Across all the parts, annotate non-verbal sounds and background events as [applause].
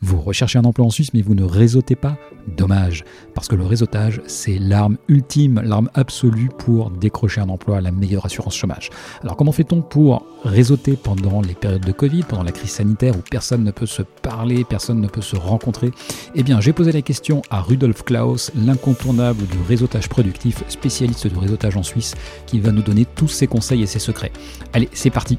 Vous recherchez un emploi en Suisse mais vous ne réseautez pas Dommage, parce que le réseautage, c'est l'arme ultime, l'arme absolue pour décrocher un emploi, la meilleure assurance chômage. Alors comment fait-on pour réseauter pendant les périodes de Covid, pendant la crise sanitaire où personne ne peut se parler, personne ne peut se rencontrer? Eh bien, j'ai posé la question à Rudolf Klaus, l'incontournable du réseautage productif, spécialiste du réseautage en Suisse, qui va nous donner tous ses conseils et ses secrets. Allez, c'est parti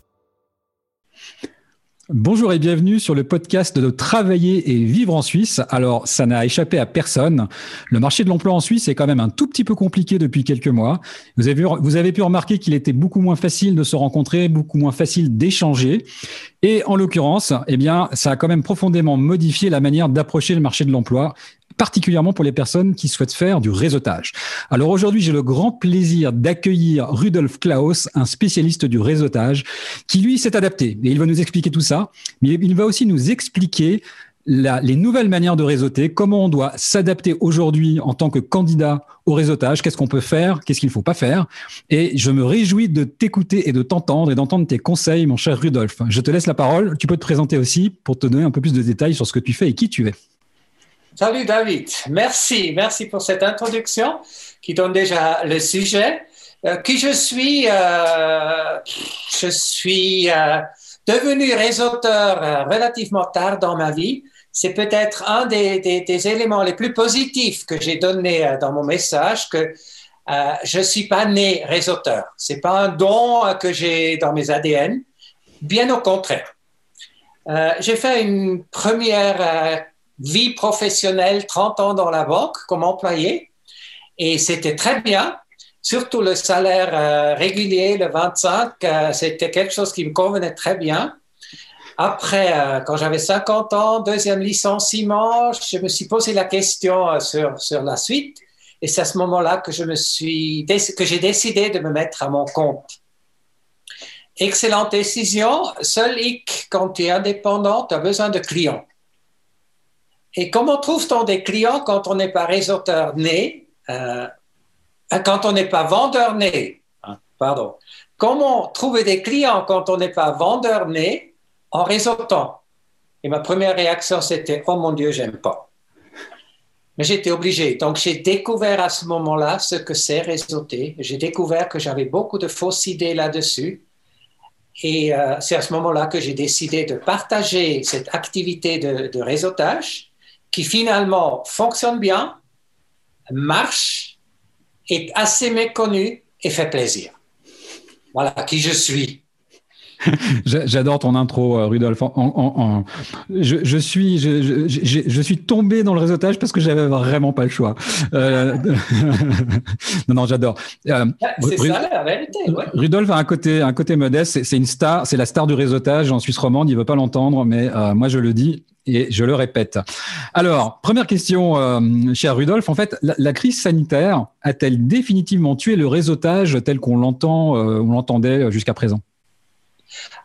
Bonjour et bienvenue sur le podcast de Travailler et vivre en Suisse. Alors, ça n'a échappé à personne. Le marché de l'emploi en Suisse est quand même un tout petit peu compliqué depuis quelques mois. Vous avez, pu remarquer qu'il était beaucoup moins facile de se rencontrer, beaucoup moins facile d'échanger. Et en l'occurrence, eh bien, ça a quand même profondément modifié la manière d'approcher le marché de l'emploi particulièrement pour les personnes qui souhaitent faire du réseautage. Alors aujourd'hui, j'ai le grand plaisir d'accueillir Rudolf Klaus, un spécialiste du réseautage, qui lui s'est adapté. Et il va nous expliquer tout ça, mais il va aussi nous expliquer les nouvelles manières de réseauter, comment on doit s'adapter aujourd'hui en tant que candidat au réseautage, qu'est-ce qu'on peut faire, qu'est-ce qu'il ne faut pas faire. Et je me réjouis de t'écouter et de t'entendre et d'entendre tes conseils, mon cher Rudolf. Je te laisse la parole. Tu peux te présenter aussi pour te donner un peu plus de détails sur ce que tu fais et qui tu es. Salut David, merci, merci pour cette introduction qui donne déjà le sujet. Euh, qui je suis euh, Je suis euh, devenu réseauteur relativement tard dans ma vie. C'est peut-être un des, éléments les plus positifs que j'ai donné dans mon message que je ne suis pas né réseauteur. Ce n'est pas un don que j'ai dans mes ADN, bien au contraire. j'ai fait une première vie professionnelle, 30 ans dans la banque comme employé. Et c'était très bien. Surtout le salaire euh, régulier, le 25, euh, c'était quelque chose qui me convenait très bien. Après, euh, quand j'avais 50 ans, deuxième licenciement, je me suis posé la question sur, sur la suite. Et c'est à ce moment-là que je me suis, que j'ai décidé de me mettre à mon compte. Excellente décision. Seul hic, quand tu es indépendant, tu as besoin de clients. Et comment trouve-t-on des clients quand on n'est pas réseauteur né, euh, quand on n'est pas vendeur né ah, Pardon. Comment trouver des clients quand on n'est pas vendeur né en réseautant Et ma première réaction, c'était Oh mon Dieu, j'aime pas. Mais j'étais obligé. Donc, j'ai découvert à ce moment-là ce que c'est réseauter. J'ai découvert que j'avais beaucoup de fausses idées là-dessus. Et euh, c'est à ce moment-là que j'ai décidé de partager cette activité de réseautage qui finalement fonctionne bien, marche, est assez méconnu et fait plaisir. Voilà qui je suis. [laughs] J'adore ton intro, euh, Rudolf. je, suis, je, suis tombé dans le réseautage parce que j'avais vraiment pas le choix. Euh, [laughs] non, non, j'adore. Euh, c'est ça la vérité. Rudolf a un côté, un côté modeste. C'est une star, c'est la star du réseautage en Suisse romande. Il veut pas l'entendre, mais moi je le dis et je le répète. Alors, première question, cher Rudolf. En fait, la, crise sanitaire a-t-elle définitivement tué le réseautage tel qu'on l'entend, on l'entendait jusqu'à présent?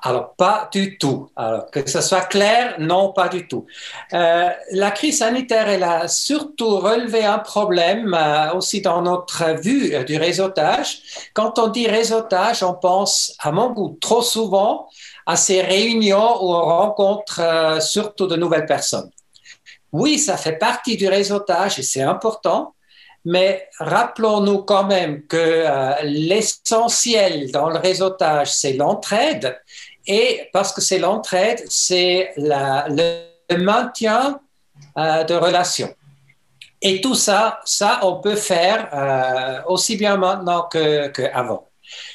Alors, pas du tout. Alors, que ce soit clair, non, pas du tout. Euh, la crise sanitaire, elle a surtout relevé un problème euh, aussi dans notre vue euh, du réseautage. Quand on dit réseautage, on pense, à mon goût, trop souvent à ces réunions où on rencontre surtout de nouvelles personnes. Oui, ça fait partie du réseautage et c'est important, mais rappelons-nous quand même que euh, l'essentiel dans le réseautage, c'est l'entraide. Et parce que c'est l'entraide, c'est le, maintien euh, de relations. Et tout ça, ça, on peut faire euh, aussi bien maintenant qu'avant.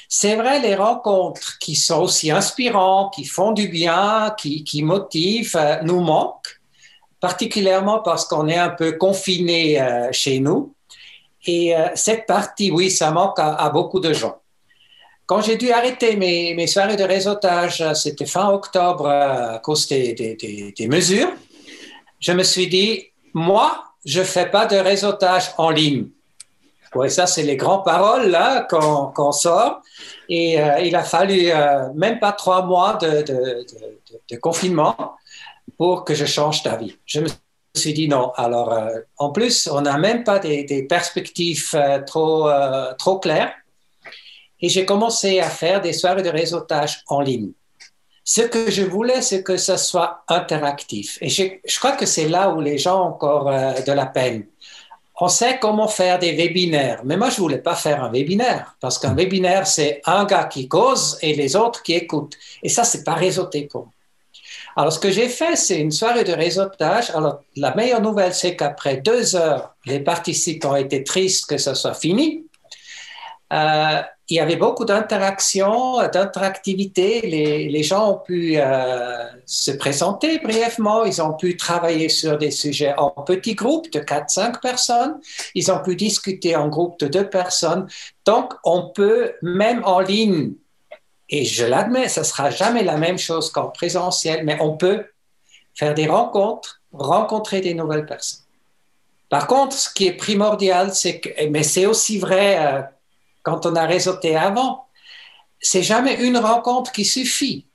c'est vrai, les rencontres qui sont aussi inspirantes, qui font du bien, qui, qui motivent, nous manquent, particulièrement parce qu'on est un peu confiné chez nous. Et euh, cette partie, oui, ça manque à, beaucoup de gens. Quand j'ai dû arrêter mes, soirées de réseautage, c'était fin octobre euh, à cause des, mesures, je me suis dit, moi, je ne fais pas de réseautage en ligne. Oui, ça, c'est les grandes paroles là qu'on sort. Et euh, il a fallu même pas trois mois de, confinement pour que je change d'avis. Suis dit non. Alors, euh, en plus, on n'a même pas des, perspectives trop, trop claires. Et j'ai commencé à faire des soirées de réseautage en ligne. Ce que je voulais, c'est que ça soit interactif. Et je, je crois que c'est là où les gens ont encore de la peine on sait comment faire des webinaires. Mais moi, je voulais pas faire un webinaire parce qu'un webinaire, c'est un gars qui cause et les autres qui écoutent. Et ça, c'est pas réseauté pour moi. Alors, ce que j'ai fait, c'est une soirée de réseautage. Alors, la meilleure nouvelle, c'est qu'après deux heures, les participants étaient tristes que ce soit fini. Euh, il y avait beaucoup d'interactions, d'interactivité. Les, gens ont pu euh, se présenter brièvement. Ils ont pu travailler sur des sujets en petits groupes de 4-5 personnes. Ils ont pu discuter en groupe de deux personnes. Donc, on peut, même en ligne, et je l'admets, ce sera jamais la même chose qu'en présentiel, mais on peut faire des rencontres, rencontrer des nouvelles personnes. Par contre, ce qui est primordial, c'est que, mais c'est aussi vrai euh, quand on a réseauté avant, c'est jamais une rencontre qui suffit.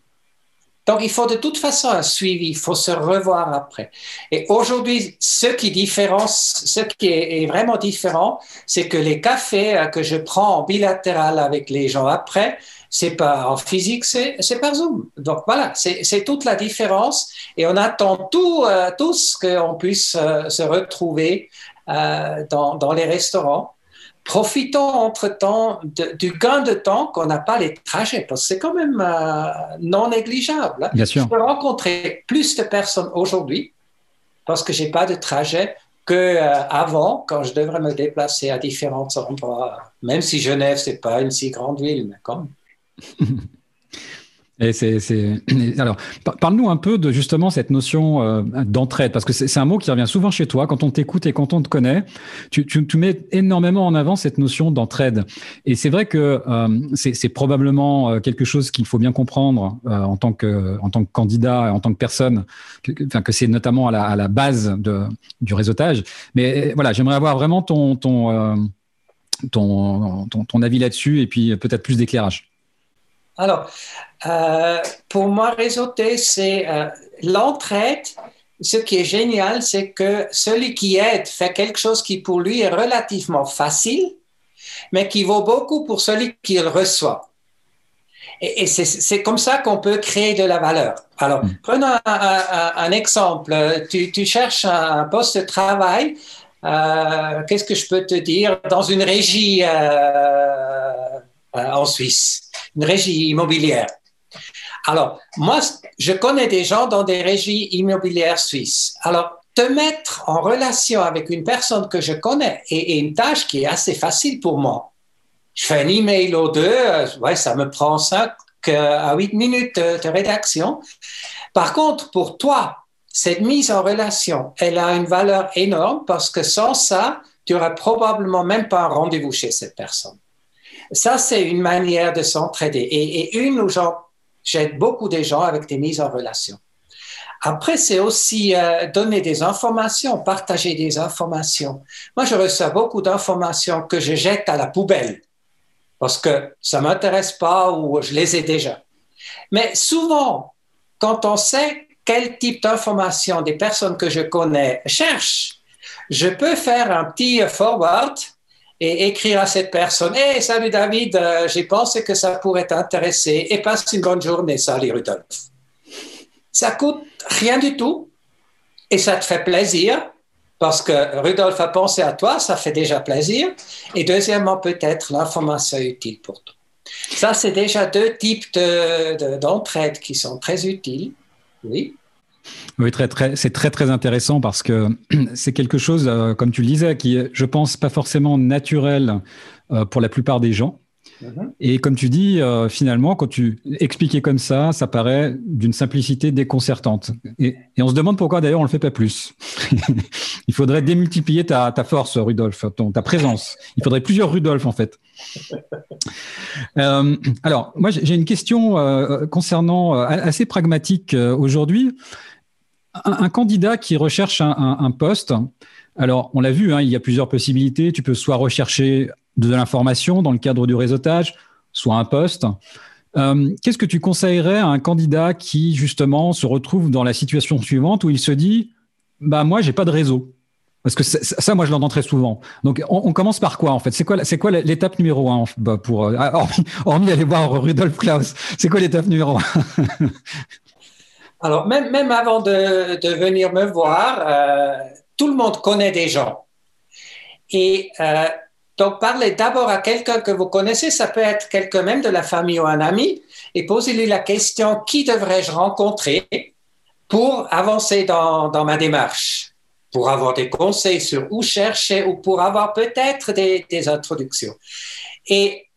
Donc, il faut de toute façon un suivi, il faut se revoir après. Et aujourd'hui, ce qui différence, ce qui est, vraiment différent, c'est que les cafés euh, que je prends en bilatéral avec les gens après, c'est pas en physique, c'est par Zoom. Donc voilà, c'est toute la différence. Et on attend tout, euh, tous qu'on puisse euh, se retrouver dans, dans les restaurants profitons entre-temps du gain de temps qu'on n'a pas les trajets, parce que c'est quand même euh, non négligeable. Hein. Bien sûr. Je peux rencontrer plus de personnes aujourd'hui parce que j'ai pas de trajet que euh, avant, quand je devrais me déplacer à différents endroits. Même si Genève, c'est pas une si grande ville, mais comme. [laughs] Et c'est, Alors, parle-nous un peu de justement cette notion euh, d'entraide, parce que c'est, un mot qui revient souvent chez toi quand on t'écoute et quand on te connaît. Tu, tu, mets énormément en avant cette notion d'entraide. Et c'est vrai que euh, c'est, probablement euh, quelque chose qu'il faut bien comprendre en, tant que, en tant que candidat, en tant que personne, que, que c'est notamment à la, à la base de, du réseautage. Mais voilà, j'aimerais avoir vraiment ton, ton, ton, ton avis là-dessus et puis peut-être plus d'éclairage. Alors, euh, pour moi, réseauter, c'est euh, l'entraide. Ce qui est génial, c'est que celui qui aide fait quelque chose qui pour lui est relativement facile, mais qui vaut beaucoup pour celui qui le reçoit. Et, c'est comme ça qu'on peut créer de la valeur. Alors, mm. prenons un, exemple. Tu, cherches un poste de travail. Euh, qu'est-ce que je peux te dire? Dans une régie en Suisse, une régie immobilière. Alors, moi, je connais des gens dans des régies immobilières suisses. Alors, te mettre en relation avec une personne que je connais est, une tâche qui est assez facile pour moi. Je fais un email aux deux, euh, ouais, ça me prend 5 à 8 minutes de, rédaction. Par contre, pour toi, cette mise en relation, elle a une valeur énorme parce que sans ça, tu n'auras probablement même pas un rendez-vous chez cette personne. Ça, c'est une manière de s'entraider et, une où J'aide beaucoup de gens avec des mises en relation. Après, c'est aussi euh, donner des informations, partager des informations. Moi, je reçois beaucoup d'informations que je jette à la poubelle parce que ça m'intéresse pas ou je les ai déjà. Mais souvent, quand on sait quel type d'informations des personnes que je connais cherchent, je peux faire un petit forward et écrire à cette personne Hey, salut David, euh, j'ai pensé que ça pourrait t'intéresser et passe une bonne journée, salut Rudolf. Ça coûte rien du tout et ça te fait plaisir parce que Rudolf a pensé à toi, ça fait déjà plaisir. Et deuxièmement, peut-être l'information est utile pour toi. Ça, c'est déjà deux types d'entraide de, qui sont très utiles. Oui. Oui, très, très, c'est très très intéressant parce que [clears throat] c'est quelque chose, euh, comme tu le disais, qui est, je pense, pas forcément naturel euh, pour la plupart des gens. Mm-hmm. Et comme tu dis, euh, finalement, quand tu expliquais comme ça, ça paraît d'une simplicité déconcertante. Et, on se demande pourquoi d'ailleurs on le fait pas plus. [laughs] Il faudrait démultiplier ta, ta force, Rudolf, ton, ta présence. Il faudrait plusieurs Rudolf en fait. [laughs] alors, moi j'ai une question concernant assez pragmatique aujourd'hui un, candidat qui recherche un, poste, Alors, on l'a vu, hein, il y a plusieurs possibilités. Tu peux soit rechercher de l'information dans le cadre du réseautage, soit un poste. Euh, qu'est-ce que tu conseillerais à un candidat qui, justement, se retrouve dans la situation suivante où il se dit Bah, moi, j'ai pas de réseau? Parce que ça, moi, je l'entends très souvent. Donc, on, commence par quoi, en fait? C'est quoi, l'étape numéro un bah, pour, euh, hormis, [laughs] hormis, aller voir Rudolf Klaus C'est quoi l'étape numéro un? [laughs] Alors, même, même avant de, venir me voir, euh, tout le monde connaît des gens. Et euh, donc, parlez d'abord à quelqu'un que vous connaissez, ça peut être quelqu'un même de la famille ou un ami, et posez-lui la question qui devrais-je rencontrer pour avancer dans, dans ma démarche? Pour avoir des conseils sur où chercher ou pour avoir peut-être des, introductions. Et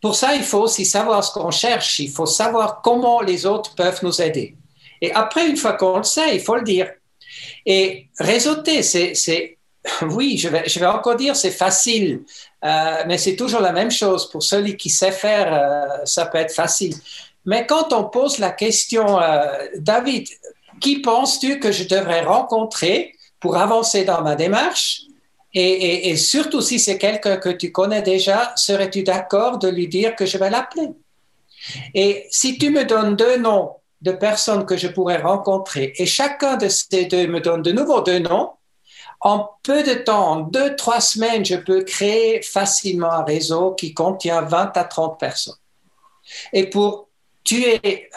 pour ça, il faut aussi savoir ce qu'on cherche, il faut savoir comment les autres peuvent nous aider. Et après, une fois qu'on le sait, il faut le dire. Et réseauter, c'est, [laughs] oui, je vais, je vais encore dire, c'est facile, euh, mais c'est toujours la même chose. Pour celui qui sait faire, euh, ça peut être facile. Mais quand on pose la question, euh, David, qui penses-tu que je devrais rencontrer pour avancer dans ma démarche? Et, surtout si c'est quelqu'un que tu connais déjà, serais-tu d'accord de lui dire que je vais l'appeler? Et si tu me donnes deux noms de personnes que je pourrais rencontrer et chacun de ces deux me donne de nouveau deux noms, en peu de temps, en deux, trois semaines, je peux créer facilement un réseau qui contient 20 à 30 personnes. Et pour tuer,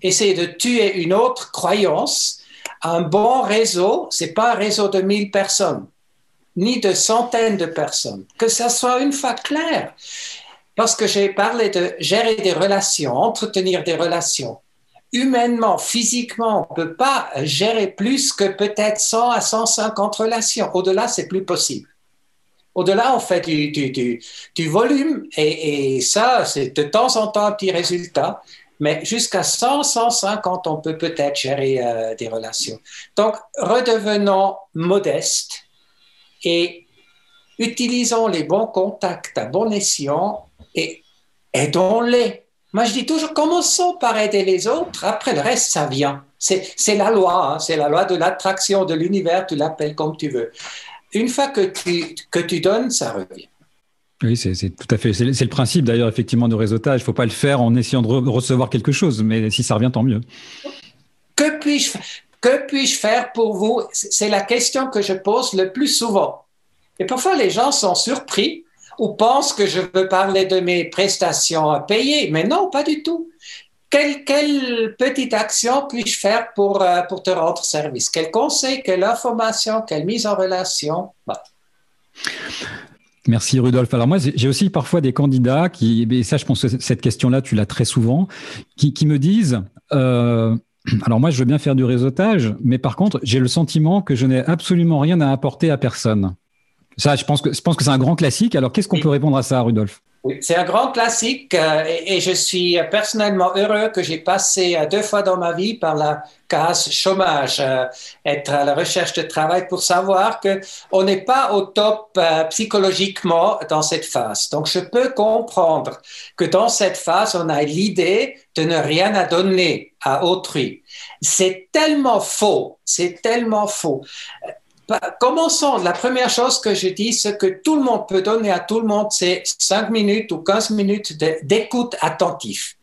essayer de tuer une autre croyance, un bon réseau, c'est pas un réseau de 1000 personnes, ni de centaines de personnes. Que ça soit une fois clair. Parce que j'ai parlé de gérer des relations, entretenir des relations. Humainement, physiquement, on ne peut pas gérer plus que peut-être 100 à 150 relations. Au-delà, c'est plus possible. Au-delà, on fait du, volume et, et ça, c'est de temps en temps un petit résultat mais jusqu'à 100, 150, on peut peut-être gérer euh, des relations. Donc, redevenons modestes et utilisons les bons contacts à bon escient et aidons-les. Moi, je dis toujours, commençons par aider les autres, après le reste, ça vient. C'est la loi, hein. c'est la loi de l'attraction de l'univers, tu l'appelles comme tu veux. Une fois que tu, que tu donnes, ça revient. Oui, c'est tout à fait. C'est le principe d'ailleurs, effectivement, de réseautage. Il ne faut pas le faire en essayant de recevoir quelque chose, mais si ça revient, tant mieux. Que puis-je que puis faire pour vous? C'est la question que je pose le plus souvent. Et parfois, les gens sont surpris ou pensent que je veux parler de mes prestations à payer, mais non, pas du tout. Quelle, quelle petite action puis-je faire pour, euh, pour te rendre service? Quel conseil, quelle information, quelle mise en relation? Merci Rudolf. Alors moi, j'ai aussi parfois des candidats qui, et ça je pense que cette question-là, tu l'as très souvent, qui, me disent, euh, alors moi je veux bien faire du réseautage, mais par contre j'ai le sentiment que je n'ai absolument rien à apporter à personne. Ça, je pense que, je pense que c'est un grand classique. Alors qu'est-ce qu'on peut répondre à ça, Rudolf oui, c'est un grand classique euh, et, je suis personnellement heureux que j'ai passé euh, deux fois dans ma vie par la case chômage, euh, être à la recherche de travail pour savoir que on n'est pas au top psychologiquement dans cette phase. Donc, je peux comprendre que dans cette phase, on a l'idée de ne rien à donner à autrui. C'est tellement faux, c'est tellement faux. Bah, commençons. La première chose que je dis, ce que tout le monde peut donner à tout le monde, c'est 5 minutes ou 15 minutes d'écoute attentif.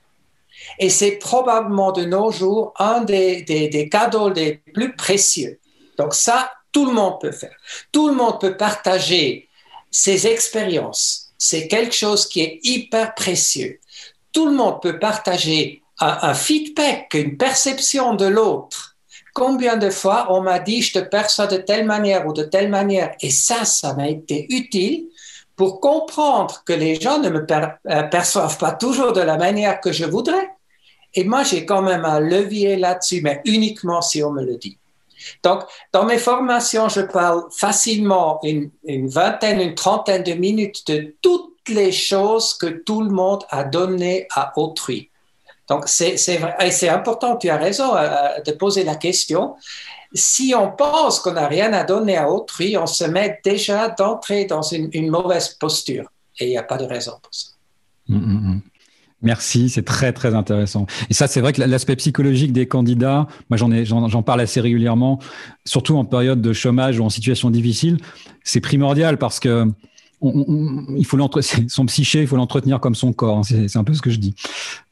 Et c'est probablement de nos jours un des, des, cadeaux les plus précieux. Donc ça, tout le monde peut faire. Tout le monde peut partager ses expériences. C'est quelque chose qui est hyper précieux. Tout le monde peut partager un feedback, une perception de l'autre Combien de fois on m'a dit je te perçois de telle manière ou de telle manière et ça, ça m'a été utile pour comprendre que les gens ne me euh, perçoivent pas toujours de la manière que je voudrais. Et moi, j'ai quand même un levier là-dessus, mais uniquement si on me le dit. Donc, dans mes formations, je parle facilement une, une, vingtaine, une trentaine de minutes de toutes les choses que tout le monde a données à autrui. Donc, c'est important, tu as raison euh, de poser la question. Si on pense qu'on n'a rien à donner à autrui, on se met déjà d'entrer dans une, mauvaise posture. Et il n'y a pas de raison pour ça. Hum, hum, hum. Merci, c'est très très intéressant. Et ça, c'est vrai que l'aspect psychologique des candidats, moi j'en j'en parle assez régulièrement, surtout en période de chômage ou en situation difficile, c'est primordial parce que il faut son psyché, il faut l'entretenir comme son corps. Hein, c'est un peu ce que je dis.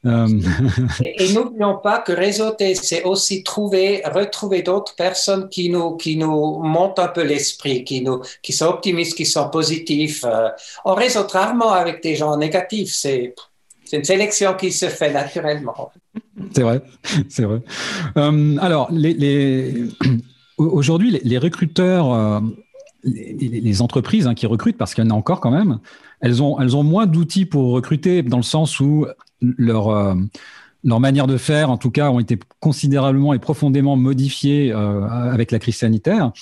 Euh, [laughs] et, n'oublions pas que réseauter, c'est aussi trouver, retrouver d'autres personnes qui nous, qui nous montent un peu l'esprit, qui, nous, qui sont optimistes, qui sont positifs. Euh, on réseaute rarement avec des gens négatifs. C'est une sélection qui se fait naturellement. C'est vrai, [laughs] c'est vrai. Euh, alors, les, [clears throat] aujourd'hui, les, recruteurs les, entreprises hein, qui recrutent, parce qu'il y en a encore quand même, elles ont, moins d'outils pour recruter dans le sens où leur, euh, leur manière de faire, en tout cas, ont été considérablement et profondément modifiées euh, avec la crise sanitaire.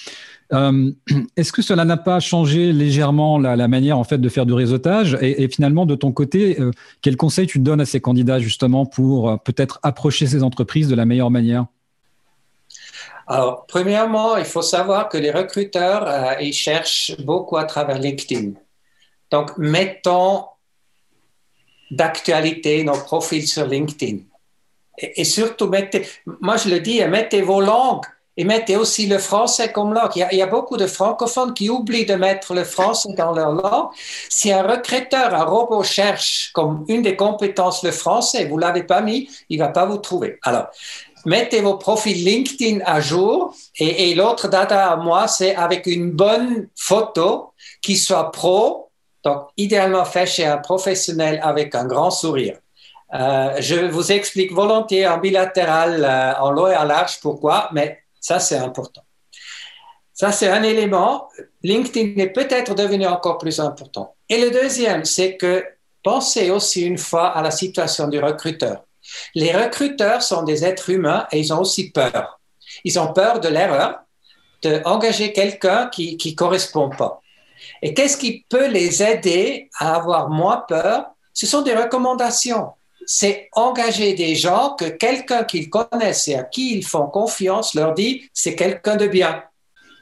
Euh, [clears throat] est-ce que cela n'a pas changé légèrement la, manière en fait de faire du réseautage? Et, finalement de ton côté, quel conseil tu donnes à ces candidats justement pour peut-être approcher ces entreprises de la meilleure manière? Alors, premièrement, il faut savoir que les recruteurs, euh, ils cherchent beaucoup à travers LinkedIn. Donc, mettons d'actualité nos profils sur LinkedIn. Et, surtout, mettez, moi je le dis, mettez vos langues et mettez aussi le français comme langue. Il y, a, beaucoup de francophones qui oublient de mettre le français dans leur langue. Si un recruteur, un robot cherche comme une des compétences le français, vous l'avez pas mis, il va pas vous trouver. Alors, mettez vos profils LinkedIn à jour. Et, l'autre data à moi, c'est avec une bonne photo qui soit pro, donc idéalement fait chez un professionnel avec un grand sourire. Euh, je vous explique volontiers en bilatéral, euh, en long et en large pourquoi, mais ça c'est important. Ça c'est un élément. LinkedIn est peut-être devenu encore plus important. Et le deuxième, c'est que pensez aussi une fois à la situation du recruteur. Les recruteurs sont des êtres humains et ils ont aussi peur. Ils ont peur de l'erreur, d'engager quelqu'un qui ne correspond pas. Et qu'est-ce qui peut les aider à avoir moins peur? Ce sont des recommandations. C'est engager des gens que quelqu'un qu'ils connaissent et à qui ils font confiance leur dit c'est quelqu'un de bien.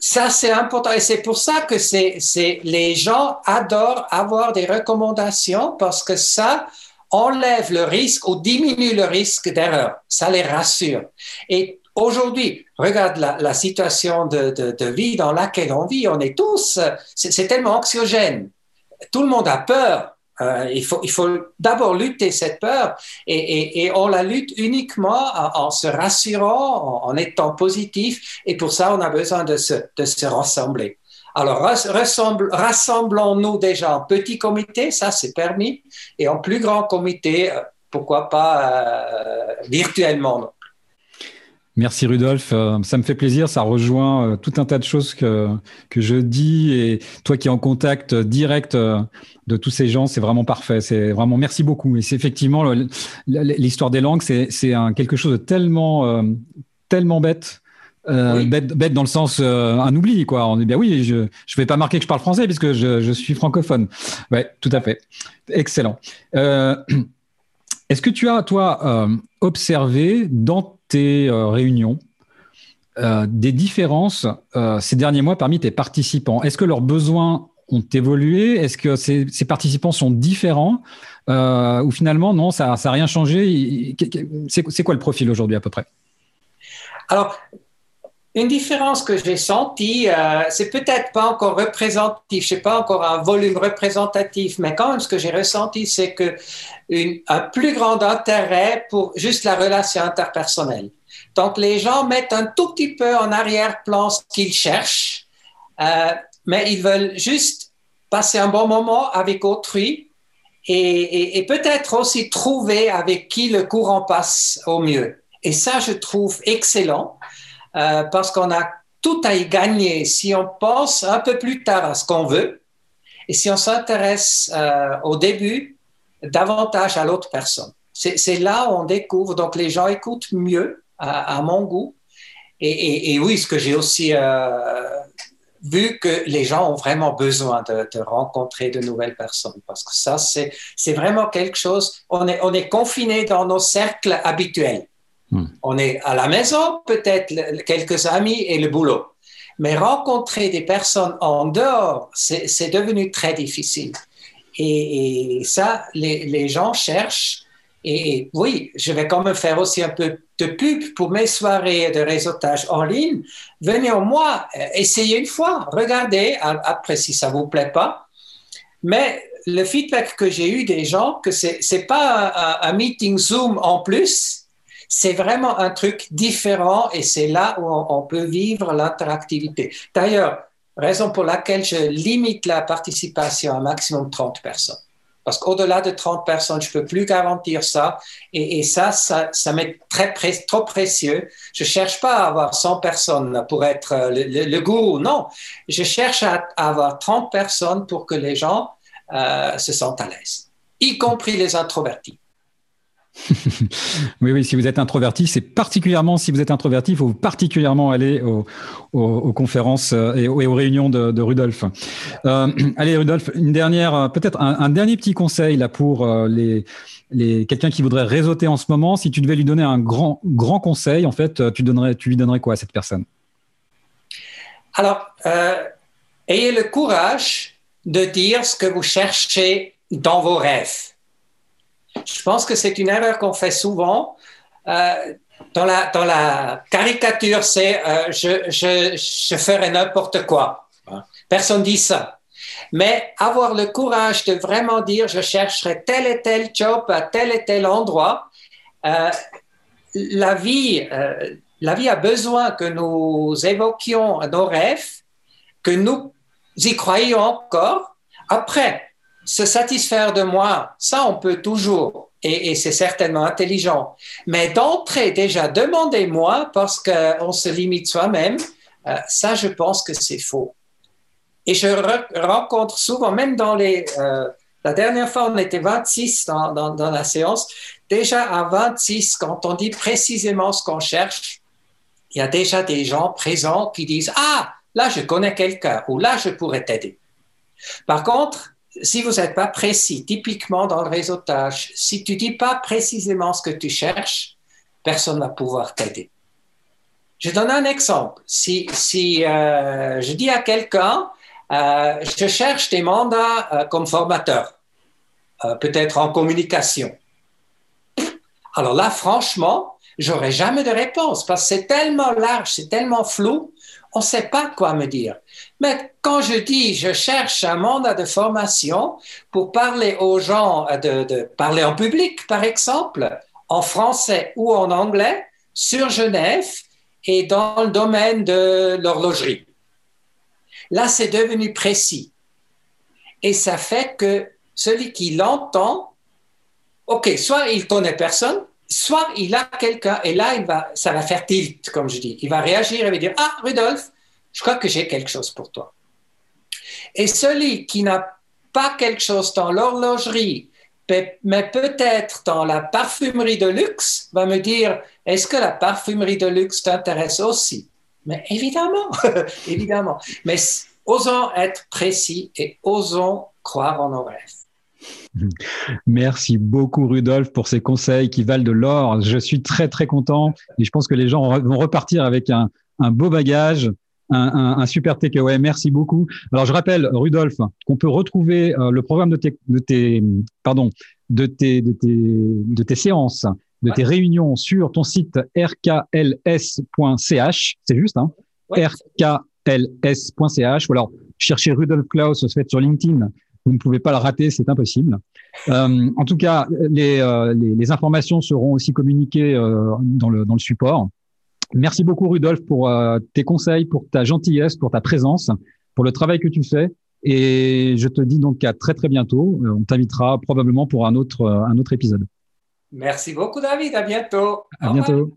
Ça, c'est important. Et c'est pour ça que c'est, les gens adorent avoir des recommandations parce que ça, enlève le risque ou diminue le risque d'erreur. Ça les rassure. Et aujourd'hui, regarde la, situation de, vie dans laquelle on vit. On est tous, c'est tellement anxiogène. Tout le monde a peur. Euh, il faut, d'abord lutter cette peur et, on la lutte uniquement en, se rassurant, en, étant positif. Et pour ça, on a besoin de se rassembler. Alors, rassemblons-nous déjà en petit comité, ça c'est permis, et en plus grand comité, euh, pourquoi pas euh, virtuellement. Merci Rudolf, euh, ça me fait plaisir, ça rejoint tout un tas de choses que, que je dis et toi qui es en contact direct de tous ces gens, c'est vraiment parfait, c'est vraiment merci beaucoup. Et c'est effectivement l'histoire des langues, c'est quelque chose de tellement, tellement bête euh, bête, bête, dans le sens euh, un oubli, quoi. On est bien, oui, je ne vais pas marquer que je parle français puisque je, je suis francophone. Ouais, tout à fait. Excellent. Euh, [clears throat] Est-ce que tu as, toi, observé dans tes réunions des différences ces derniers mois parmi tes participants? Est-ce que leurs besoins ont évolué? Est-ce que ces, ces, participants sont différents? Ou finalement, non, ça n'a rien changé? C'est quoi le profil aujourd'hui à peu près? Alors, une différence que j'ai sentie, euh, c'est peut-être pas encore représentatif, je sais pas encore un volume représentatif, mais quand même ce que j'ai ressenti, c'est que un plus grand intérêt pour juste la relation interpersonnelle. Donc les gens mettent un tout petit peu en arrière-plan ce qu'ils cherchent, euh, mais ils veulent juste passer un bon moment avec autrui et peut-être aussi trouver avec qui le courant passe au mieux. Et ça, je trouve excellent. Euh, parce qu'on a tout à y gagner si on pense un peu plus tard à ce qu'on veut et si on s'intéresse euh, au début davantage à l'autre personne. C'est là où on découvre, donc les gens écoutent mieux à, mon goût. Et, oui, ce que j'ai aussi euh, vu que les gens ont vraiment besoin de, rencontrer de nouvelles personnes parce que ça, c'est vraiment quelque chose, on est, on est confiné dans nos cercles habituels. Hmm. On est à la maison, peut-être quelques amis et le boulot. Mais rencontrer des personnes en dehors, c'est devenu très difficile. Et, ça, les, gens cherchent Et, oui, je vais quand même faire aussi un peu de pub pour mes soirées de réseautage en ligne. Venez au mois, euh, essayez une fois, regardez, après si ça vous plaît pas. Mais le feedback que j'ai eu des gens, que c'est n'est pas un, meeting Zoom en plus, c'est vraiment un truc différent et c'est là où on, peut vivre l'interactivité. D'ailleurs, raison pour laquelle je limite la participation à un maximum de 30 personnes. Parce qu'au-delà de 30 personnes, je ne peux plus garantir ça. Et, ça, ça, ça m'est très trop précieux. Je ne cherche pas à avoir 100 personnes pour être euh, le, goût. Non, je cherche à, avoir 30 personnes pour que les gens euh, se sentent à l'aise, y compris les introvertis. [laughs] oui, oui, si vous êtes introverti, c'est particulièrement, si vous êtes introverti, il faut particulièrement aller aux, conférences euh, et aux, réunions de, de Rudolf. Euh, [clears throat] allez, Rudolf, une dernière, euh, peut-être un, dernier petit conseil là pour les, les quelqu'un qui voudrait réseauter en ce moment. Si tu devais lui donner un grand, grand conseil, en fait, tu, donnerais, tu lui donnerais quoi à cette personne? Alors, ayez le courage de dire ce que vous cherchez dans vos rêves. Je pense que c'est une erreur qu'on fait souvent. Euh, dans, la, caricature, c'est euh, je, je, ferai n'importe quoi. Personne dit ça. Mais avoir le courage de vraiment dire je chercherai tel et tel job à tel et tel endroit, euh, la, vie, la vie a besoin que nous évoquions nos rêves, que nous y croyons encore. Après, se satisfaire de moi, ça on peut toujours, et, c'est certainement intelligent. Mais d'entrer déjà, demandez-moi parce qu'on se limite soi-même, euh, ça je pense que c'est faux. Et je rencontre souvent, même dans les... Euh, la dernière fois, on était 26 dans, dans, dans, la séance. Déjà à 26, quand on dit précisément ce qu'on cherche, il y a déjà des gens présents qui disent Ah, là, je connais quelqu'un ou là, je pourrais t'aider. Par contre, si vous n'êtes pas précis, typiquement dans le réseautage, si tu dis pas précisément ce que tu cherches, personne ne va pouvoir t'aider. Je donne un exemple. Si, si euh, je dis à quelqu'un, euh, je cherche des mandats euh, comme formateur, peut-être en communication. Alors là, franchement, j'aurais jamais de réponse parce que c'est tellement large, c'est tellement flou on ne sait pas quoi me dire. Mais quand je dis je cherche un mandat de formation pour parler aux gens, euh, de, parler en public, par exemple, en français ou en anglais, sur Genève et dans le domaine de l'horlogerie. Là, c'est devenu précis. Et ça fait que celui qui l'entend, OK, soit il connaît personne, soit il a quelqu'un, et là, il va, ça va faire tilt, comme je dis. Il va réagir et va dire Ah, Rudolf, je crois que j'ai quelque chose pour toi. Et celui qui n'a pas quelque chose dans l'horlogerie, mais peut-être dans la parfumerie de luxe, va me dire Est-ce que la parfumerie de luxe t'intéresse aussi? Mais évidemment, [laughs] évidemment. Mais osons être précis et osons croire en nos rêves. [laughs] Merci beaucoup Rudolf pour ces conseils qui valent de l'or. Je suis très très content et je pense que les gens vont repartir avec un, beau bagage, un, super takeaway. Merci beaucoup. Alors je rappelle Rudolf qu'on peut retrouver euh, le programme de tes, de tes pardon de tes, de tes, de tes séances, de tes réunions sur ton site rkls.ch. C'est juste, hein? Rkls.ch ou alors cherchez Rudolf Klaus, fait sur LinkedIn vous ne pouvez pas le rater, c'est impossible. Euh, en tout cas, les, euh, les, les, informations seront aussi communiquées euh, dans, le, dans le support. Merci beaucoup, Rudolf, pour tes conseils, pour ta gentillesse, pour ta présence, pour le travail que tu fais. Et je te dis donc à très très bientôt. On t'invitera probablement pour un autre, un autre épisode. Merci beaucoup, David. À bientôt. À bientôt.